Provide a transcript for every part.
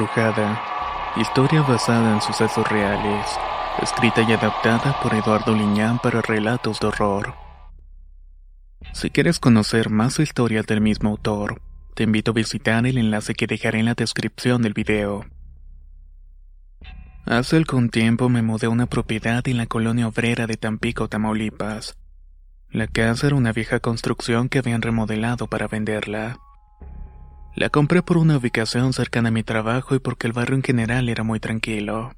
Embrujada. Historia basada en sucesos reales. Escrita y adaptada por Eduardo Liñán para relatos de horror. Si quieres conocer más historias del mismo autor, te invito a visitar el enlace que dejaré en la descripción del video. Hace algún tiempo me mudé a una propiedad en la colonia obrera de Tampico, Tamaulipas. La casa era una vieja construcción que habían remodelado para venderla. La compré por una ubicación cercana a mi trabajo y porque el barrio en general era muy tranquilo.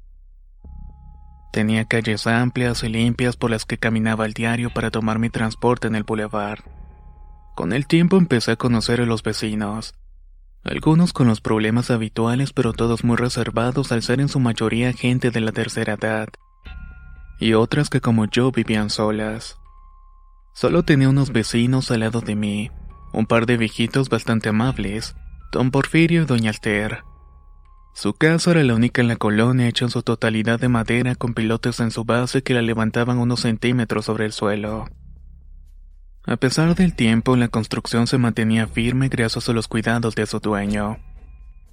Tenía calles amplias y limpias por las que caminaba al diario para tomar mi transporte en el boulevard. Con el tiempo empecé a conocer a los vecinos. Algunos con los problemas habituales pero todos muy reservados al ser en su mayoría gente de la tercera edad. Y otras que como yo vivían solas. Solo tenía unos vecinos al lado de mí, un par de viejitos bastante amables, don Porfirio y doña Alter. Su casa era la única en la colonia hecha en su totalidad de madera con pilotes en su base que la levantaban unos centímetros sobre el suelo. A pesar del tiempo, la construcción se mantenía firme gracias a los cuidados de su dueño.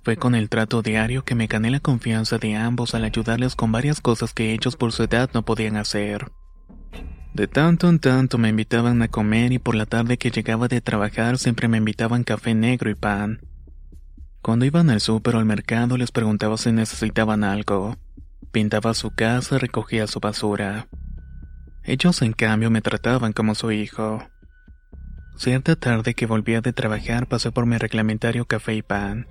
Fue con el trato diario que me gané la confianza de ambos al ayudarles con varias cosas que ellos por su edad no podían hacer. De tanto en tanto me invitaban a comer y por la tarde que llegaba de trabajar siempre me invitaban café negro y pan. Cuando iban al súper o al mercado les preguntaba si necesitaban algo. Pintaba su casa, recogía su basura. Ellos en cambio me trataban como su hijo. Cierta tarde que volvía de trabajar pasé por mi reglamentario café y pan.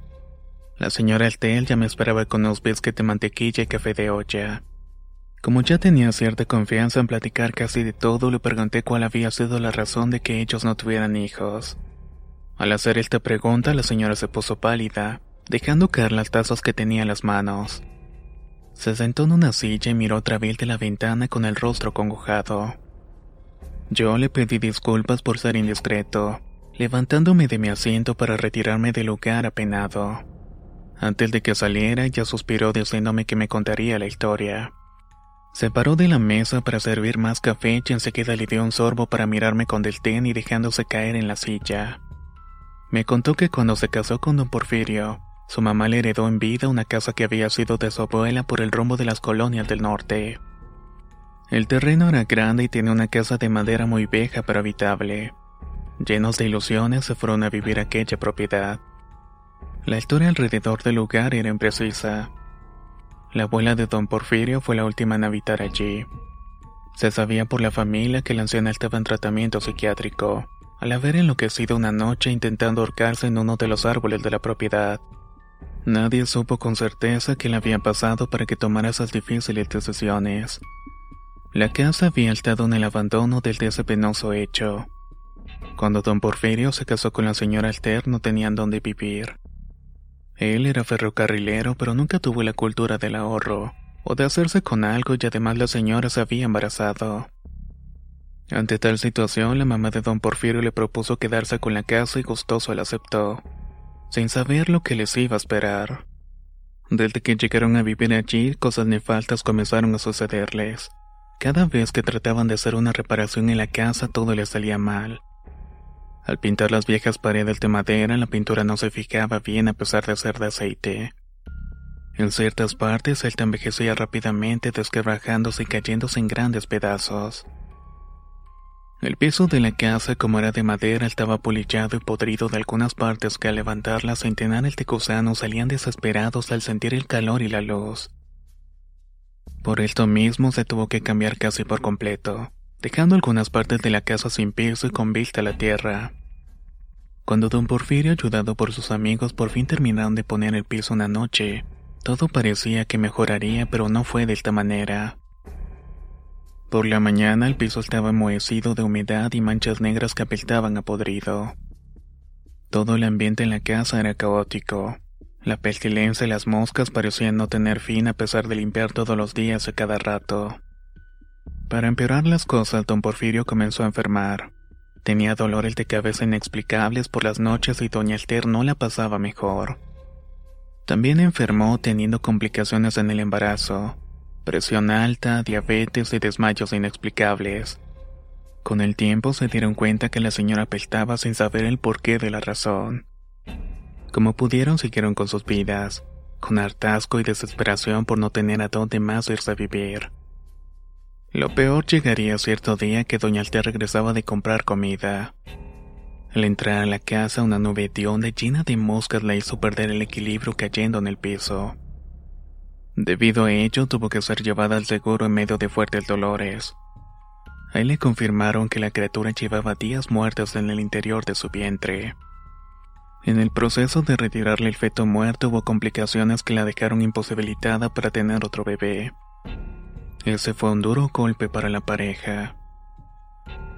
La señora Altel ya me esperaba con unos biscuits de mantequilla y café de olla. Como ya tenía cierta confianza en platicar casi de todo, le pregunté cuál había sido la razón de que ellos no tuvieran hijos. Al hacer esta pregunta, la señora se puso pálida, dejando caer las tazas que tenía en las manos. Se sentó en una silla y miró otra vez de la ventana con el rostro congojado. Yo le pedí disculpas por ser indiscreto, levantándome de mi asiento para retirarme del lugar apenado. Antes de que saliera, ya suspiró diciéndome que me contaría la historia. Se paró de la mesa para servir más café y enseguida le dio un sorbo para mirarme con deltén y dejándose caer en la silla. Me contó que cuando se casó con don Porfirio, su mamá le heredó en vida una casa que había sido de su abuela por el rumbo de las colonias del norte. El terreno era grande y tenía una casa de madera muy vieja pero habitable. Llenos de ilusiones se fueron a vivir aquella propiedad. La historia alrededor del lugar era imprecisa. La abuela de don Porfirio fue la última en habitar allí. Se sabía por la familia que la anciana estaba en tratamiento psiquiátrico al haber enloquecido una noche intentando ahorcarse en uno de los árboles de la propiedad. Nadie supo con certeza qué le había pasado para que tomara esas difíciles decisiones. La casa había estado en el abandono desde ese penoso hecho. Cuando don Porfirio se casó con la señora Alter no tenían dónde vivir. Él era ferrocarrilero pero nunca tuvo la cultura del ahorro, o de hacerse con algo y además la señora se había embarazado. Ante tal situación, la mamá de don Porfirio le propuso quedarse con la casa y gustoso la aceptó, sin saber lo que les iba a esperar. Desde que llegaron a vivir allí, cosas nefastas comenzaron a sucederles. Cada vez que trataban de hacer una reparación en la casa, todo les salía mal. Al pintar las viejas paredes de madera, la pintura no se fijaba bien a pesar de ser de aceite. En ciertas partes, él envejecía rápidamente, desquebrajándose y cayéndose en grandes pedazos. El piso de la casa, como era de madera, estaba polillado y podrido de algunas partes que al levantar la centenares de gusanos salían desesperados al sentir el calor y la luz. Por esto mismo se tuvo que cambiar casi por completo, dejando algunas partes de la casa sin piso y con vista a la tierra. Cuando don Porfirio, ayudado por sus amigos, por fin terminaron de poner el piso una noche, todo parecía que mejoraría, pero no fue de esta manera. Por la mañana el piso estaba enmohecido de humedad y manchas negras que apestaban a podrido. Todo el ambiente en la casa era caótico. La pestilencia y las moscas parecían no tener fin a pesar de limpiar todos los días y cada rato. Para empeorar las cosas, don Porfirio comenzó a enfermar. Tenía dolores de cabeza inexplicables por las noches y doña Esther no la pasaba mejor. También enfermó teniendo complicaciones en el embarazo, presión alta, diabetes y desmayos inexplicables. Con el tiempo se dieron cuenta que la señora apestaba sin saber el porqué de la razón. Como pudieron siguieron con sus vidas, con hartazgo y desesperación por no tener a dónde más irse a vivir. Lo peor llegaría cierto día que doña Altea regresaba de comprar comida. Al entrar a la casa una nube de onda llena de moscas la hizo perder el equilibrio cayendo en el piso. Debido a ello tuvo que ser llevada al seguro en medio de fuertes dolores. Ahí le confirmaron que la criatura llevaba días muertos en el interior de su vientre. En el proceso de retirarle el feto muerto hubo complicaciones que la dejaron imposibilitada para tener otro bebé. Ese fue un duro golpe para la pareja.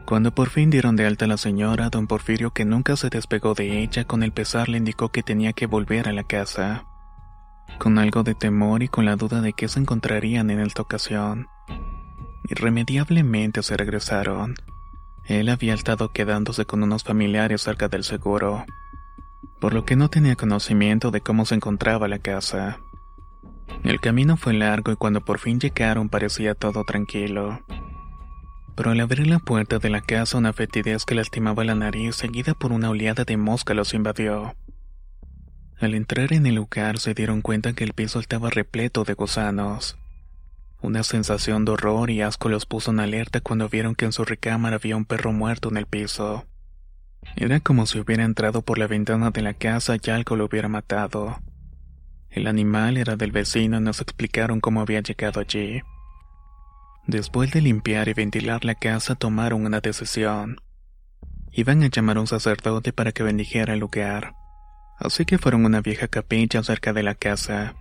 Cuando por fin dieron de alta a la señora, don Porfirio, que nunca se despegó de ella, con el pesar le indicó que tenía que volver a la casa. Con algo de temor y con la duda de qué se encontrarían en esta ocasión. Irremediablemente se regresaron. Él había estado quedándose con unos familiares cerca del seguro, por lo que no tenía conocimiento de cómo se encontraba la casa. El camino fue largo y cuando por fin llegaron parecía todo tranquilo. Pero al abrir la puerta de la casa una fetidez que lastimaba la nariz seguida por una oleada de mosca los invadió. Al entrar en el lugar se dieron cuenta que el piso estaba repleto de gusanos. Una sensación de horror y asco los puso en alerta cuando vieron que en su recámara había un perro muerto en el piso. Era como si hubiera entrado por la ventana de la casa y algo lo hubiera matado. El animal era del vecino y nos explicaron cómo había llegado allí. Después de limpiar y ventilar la casa tomaron una decisión. Iban a llamar a un sacerdote para que bendijera el lugar. Así que fueron a una vieja capilla cerca de la casa.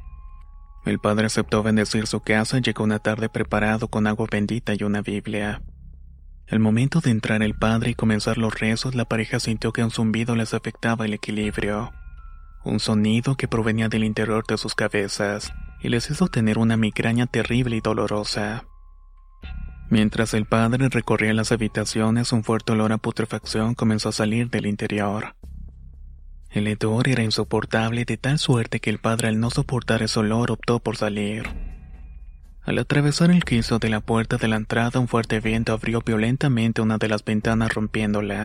El padre aceptó bendecir su casa y llegó una tarde preparado con agua bendita y una Biblia. Al momento de entrar el padre y comenzar los rezos, la pareja sintió que un zumbido les afectaba el equilibrio. Un sonido que provenía del interior de sus cabezas y les hizo tener una migraña terrible y dolorosa. Mientras el padre recorría las habitaciones, un fuerte olor a putrefacción comenzó a salir del interior. El hedor era insoportable de tal suerte que el padre al no soportar ese olor optó por salir. Al atravesar el quiso de la puerta de la entrada un fuerte viento abrió violentamente una de las ventanas rompiéndola.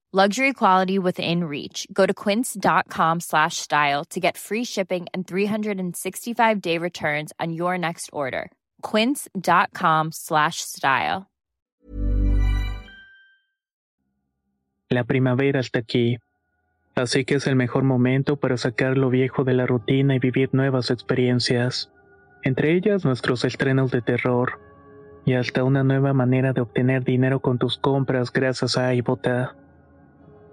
Luxury quality within reach. Go to quince.com slash style to get free shipping and 365 day returns on your next order. Quince.com slash style. La primavera está aquí. Así que es el mejor momento para sacar lo viejo de la rutina y vivir nuevas experiencias. Entre ellas nuestros estrenos de terror. Y hasta una nueva manera de obtener dinero con tus compras gracias a Ibotta.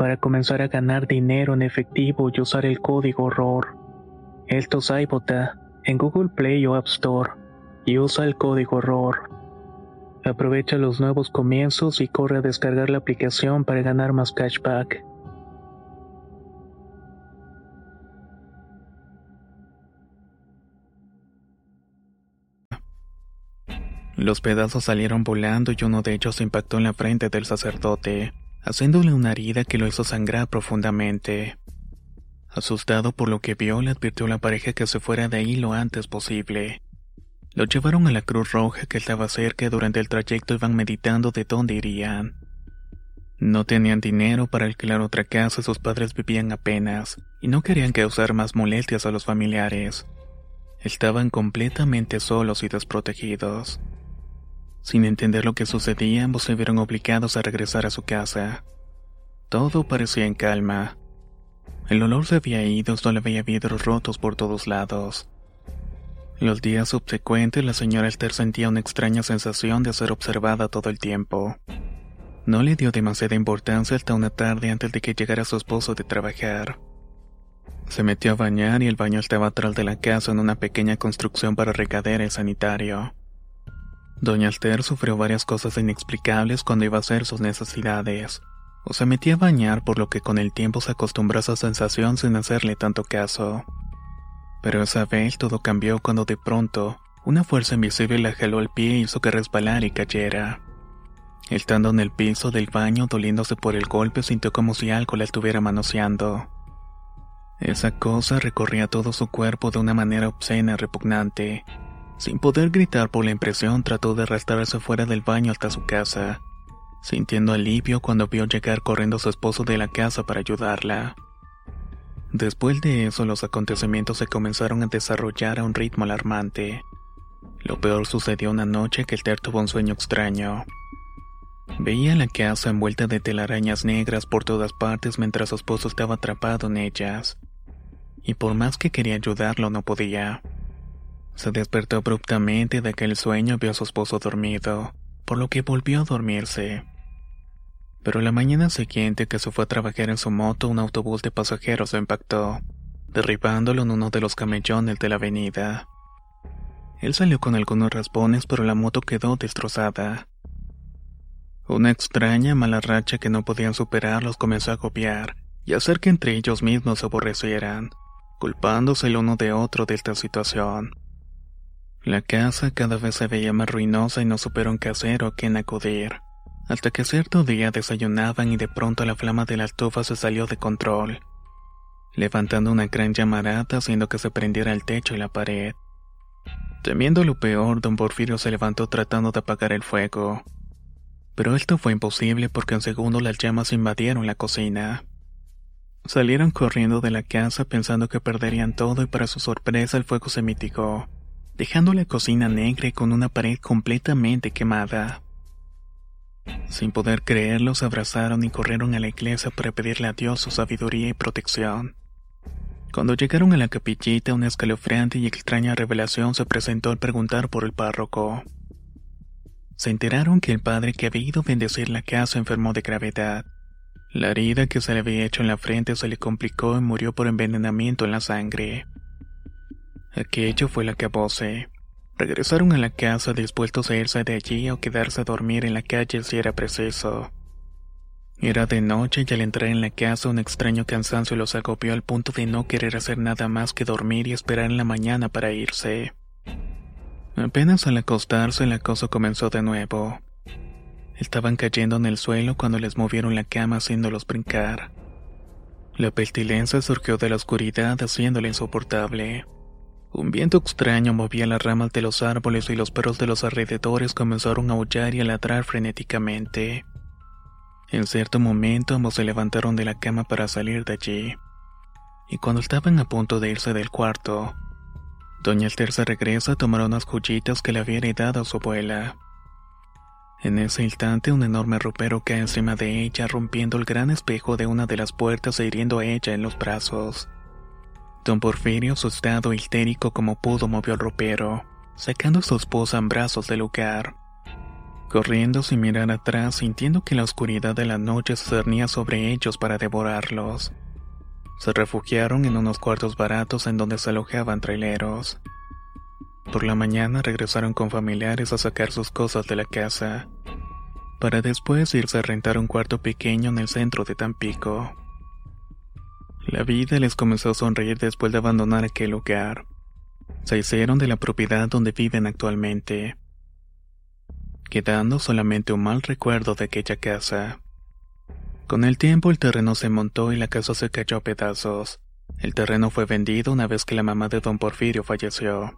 para comenzar a ganar dinero en efectivo y usar el código ROR. Esto es iBota en Google Play o App Store y usa el código ROR. Aprovecha los nuevos comienzos y corre a descargar la aplicación para ganar más cashback. Los pedazos salieron volando y uno de ellos impactó en la frente del sacerdote haciéndole una herida que lo hizo sangrar profundamente. Asustado por lo que vio, le advirtió a la pareja que se fuera de ahí lo antes posible. Lo llevaron a la Cruz Roja que estaba cerca y durante el trayecto iban meditando de dónde irían. No tenían dinero para alquilar otra casa, sus padres vivían apenas, y no querían causar más molestias a los familiares. Estaban completamente solos y desprotegidos. Sin entender lo que sucedía, ambos se vieron obligados a regresar a su casa. Todo parecía en calma. El olor se había ido, solo había vidrios rotos por todos lados. Los días subsecuentes, la señora Esther sentía una extraña sensación de ser observada todo el tiempo. No le dio demasiada importancia hasta una tarde antes de que llegara su esposo de trabajar. Se metió a bañar y el baño estaba atrás de la casa en una pequeña construcción para regadera y sanitario. Doña Alter sufrió varias cosas inexplicables cuando iba a hacer sus necesidades, o se metía a bañar por lo que con el tiempo se acostumbró a esa sensación sin hacerle tanto caso. Pero esa vez todo cambió cuando de pronto una fuerza invisible la jaló al pie y hizo que resbalara y cayera. Estando en el piso del baño doliéndose por el golpe sintió como si algo la estuviera manoseando. Esa cosa recorría todo su cuerpo de una manera obscena y repugnante sin poder gritar por la impresión, trató de arrastrarse fuera del baño hasta su casa, sintiendo alivio cuando vio llegar corriendo a su esposo de la casa para ayudarla. Después de eso, los acontecimientos se comenzaron a desarrollar a un ritmo alarmante. Lo peor sucedió una noche que el Ter tuvo un sueño extraño. Veía la casa envuelta de telarañas negras por todas partes mientras su esposo estaba atrapado en ellas. Y por más que quería ayudarlo, no podía. Se despertó abruptamente de aquel sueño y vio a su esposo dormido, por lo que volvió a dormirse. Pero la mañana siguiente que se fue a trabajar en su moto, un autobús de pasajeros lo impactó, derribándolo en uno de los camellones de la avenida. Él salió con algunos raspones, pero la moto quedó destrozada. Una extraña mala racha que no podían superar los comenzó a agobiar y hacer que entre ellos mismos se aborrecieran, culpándose el uno de otro de esta situación. La casa cada vez se veía más ruinosa y no supieron qué hacer o a quién acudir. Hasta que cierto día desayunaban y de pronto la flama de la estufa se salió de control, levantando una gran llamarada haciendo que se prendiera el techo y la pared. Temiendo lo peor, don Porfirio se levantó tratando de apagar el fuego. Pero esto fue imposible porque en segundo las llamas invadieron la cocina. Salieron corriendo de la casa pensando que perderían todo y para su sorpresa el fuego se mitigó dejando la cocina negra y con una pared completamente quemada. Sin poder creerlo, se abrazaron y corrieron a la iglesia para pedirle a Dios su sabiduría y protección. Cuando llegaron a la capillita, una escalofriante y extraña revelación se presentó al preguntar por el párroco. Se enteraron que el padre que había ido a bendecir la casa enfermó de gravedad, La herida que se le había hecho en la frente se le complicó y murió por envenenamiento en la sangre. Aquello fue la que acabóse. Regresaron a la casa dispuestos a irse de allí o quedarse a dormir en la calle si era preciso. Era de noche y al entrar en la casa un extraño cansancio los agobió al punto de no querer hacer nada más que dormir y esperar en la mañana para irse. Apenas al acostarse el acoso comenzó de nuevo. Estaban cayendo en el suelo cuando les movieron la cama haciéndolos brincar. La pestilencia surgió de la oscuridad haciéndola insoportable. Un viento extraño movía las ramas de los árboles y los perros de los alrededores comenzaron a aullar y a ladrar frenéticamente. En cierto momento ambos se levantaron de la cama para salir de allí. Y cuando estaban a punto de irse del cuarto, Doña Esther regresa a tomar unas joyitas que le había heredado a su abuela. En ese instante un enorme ropero cae encima de ella rompiendo el gran espejo de una de las puertas e hiriendo a ella en los brazos. Don Porfirio, asustado e histérico como pudo, movió el ropero, sacando a su esposa en brazos del lugar. Corriendo sin mirar atrás, sintiendo que la oscuridad de la noche se cernía sobre ellos para devorarlos. Se refugiaron en unos cuartos baratos en donde se alojaban traileros. Por la mañana regresaron con familiares a sacar sus cosas de la casa, para después irse a rentar un cuarto pequeño en el centro de Tampico. La vida les comenzó a sonreír después de abandonar aquel lugar. Se hicieron de la propiedad donde viven actualmente, quedando solamente un mal recuerdo de aquella casa. Con el tiempo el terreno se montó y la casa se cayó a pedazos. El terreno fue vendido una vez que la mamá de don Porfirio falleció.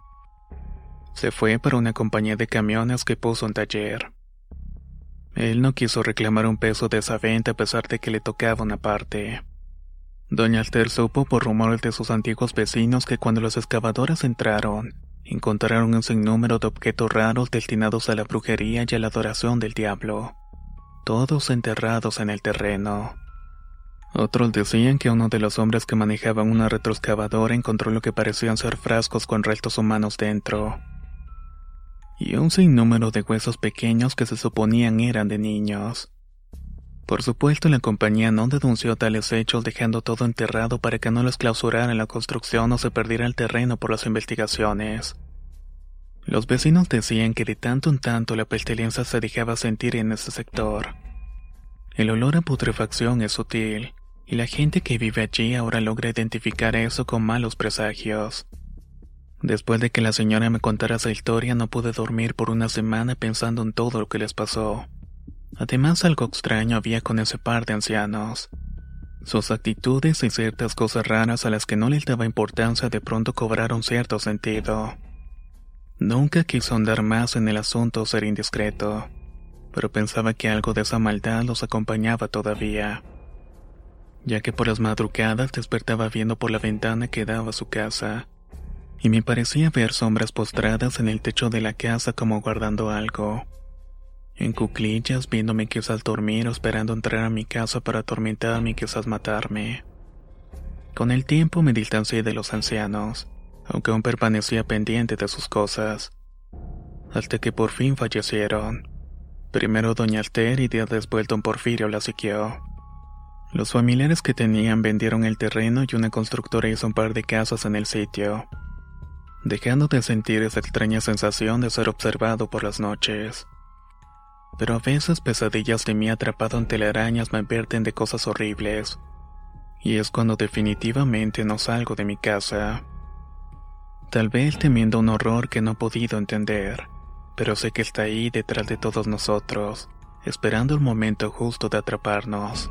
Se fue para una compañía de camiones que puso un taller. Él no quiso reclamar un peso de esa venta a pesar de que le tocaba una parte. Doña Alter supo por rumores de sus antiguos vecinos que cuando los excavadores entraron, encontraron un sinnúmero de objetos raros destinados a la brujería y a la adoración del diablo todos enterrados en el terreno. Otros decían que uno de los hombres que manejaban una retroexcavadora encontró lo que parecían ser frascos con restos humanos dentro. Y un sinnúmero de huesos pequeños que se suponían eran de niños. Por supuesto, la compañía no denunció tales hechos dejando todo enterrado para que no los clausuraran la construcción o se perdiera el terreno por las investigaciones. Los vecinos decían que de tanto en tanto la pestilencia se dejaba sentir en ese sector. El olor a putrefacción es sutil, y la gente que vive allí ahora logra identificar eso con malos presagios. Después de que la señora me contara esa historia no pude dormir por una semana pensando en todo lo que les pasó. Además algo extraño había con ese par de ancianos. Sus actitudes y ciertas cosas raras a las que no les daba importancia de pronto cobraron cierto sentido. Nunca quiso andar más en el asunto o ser indiscreto, pero pensaba que algo de esa maldad los acompañaba todavía, ya que por las madrugadas despertaba viendo por la ventana que daba a su casa, y me parecía ver sombras postradas en el techo de la casa como guardando algo. En cuclillas viéndome quizás dormir o esperando entrar a mi casa para atormentarme y quizás matarme. Con el tiempo me distancié de los ancianos aunque aún permanecía pendiente de sus cosas. Hasta que por fin fallecieron. Primero doña Alter y días después don Porfirio la siguió. Los familiares que tenían vendieron el terreno y una constructora hizo un par de casas en el sitio, dejando de sentir esa extraña sensación de ser observado por las noches. Pero a veces pesadillas de mí atrapado en telarañas me advierten de cosas horribles, y es cuando definitivamente no salgo de mi casa. Tal vez temiendo un horror que no he podido entender, pero sé que está ahí detrás de todos nosotros, esperando el momento justo de atraparnos.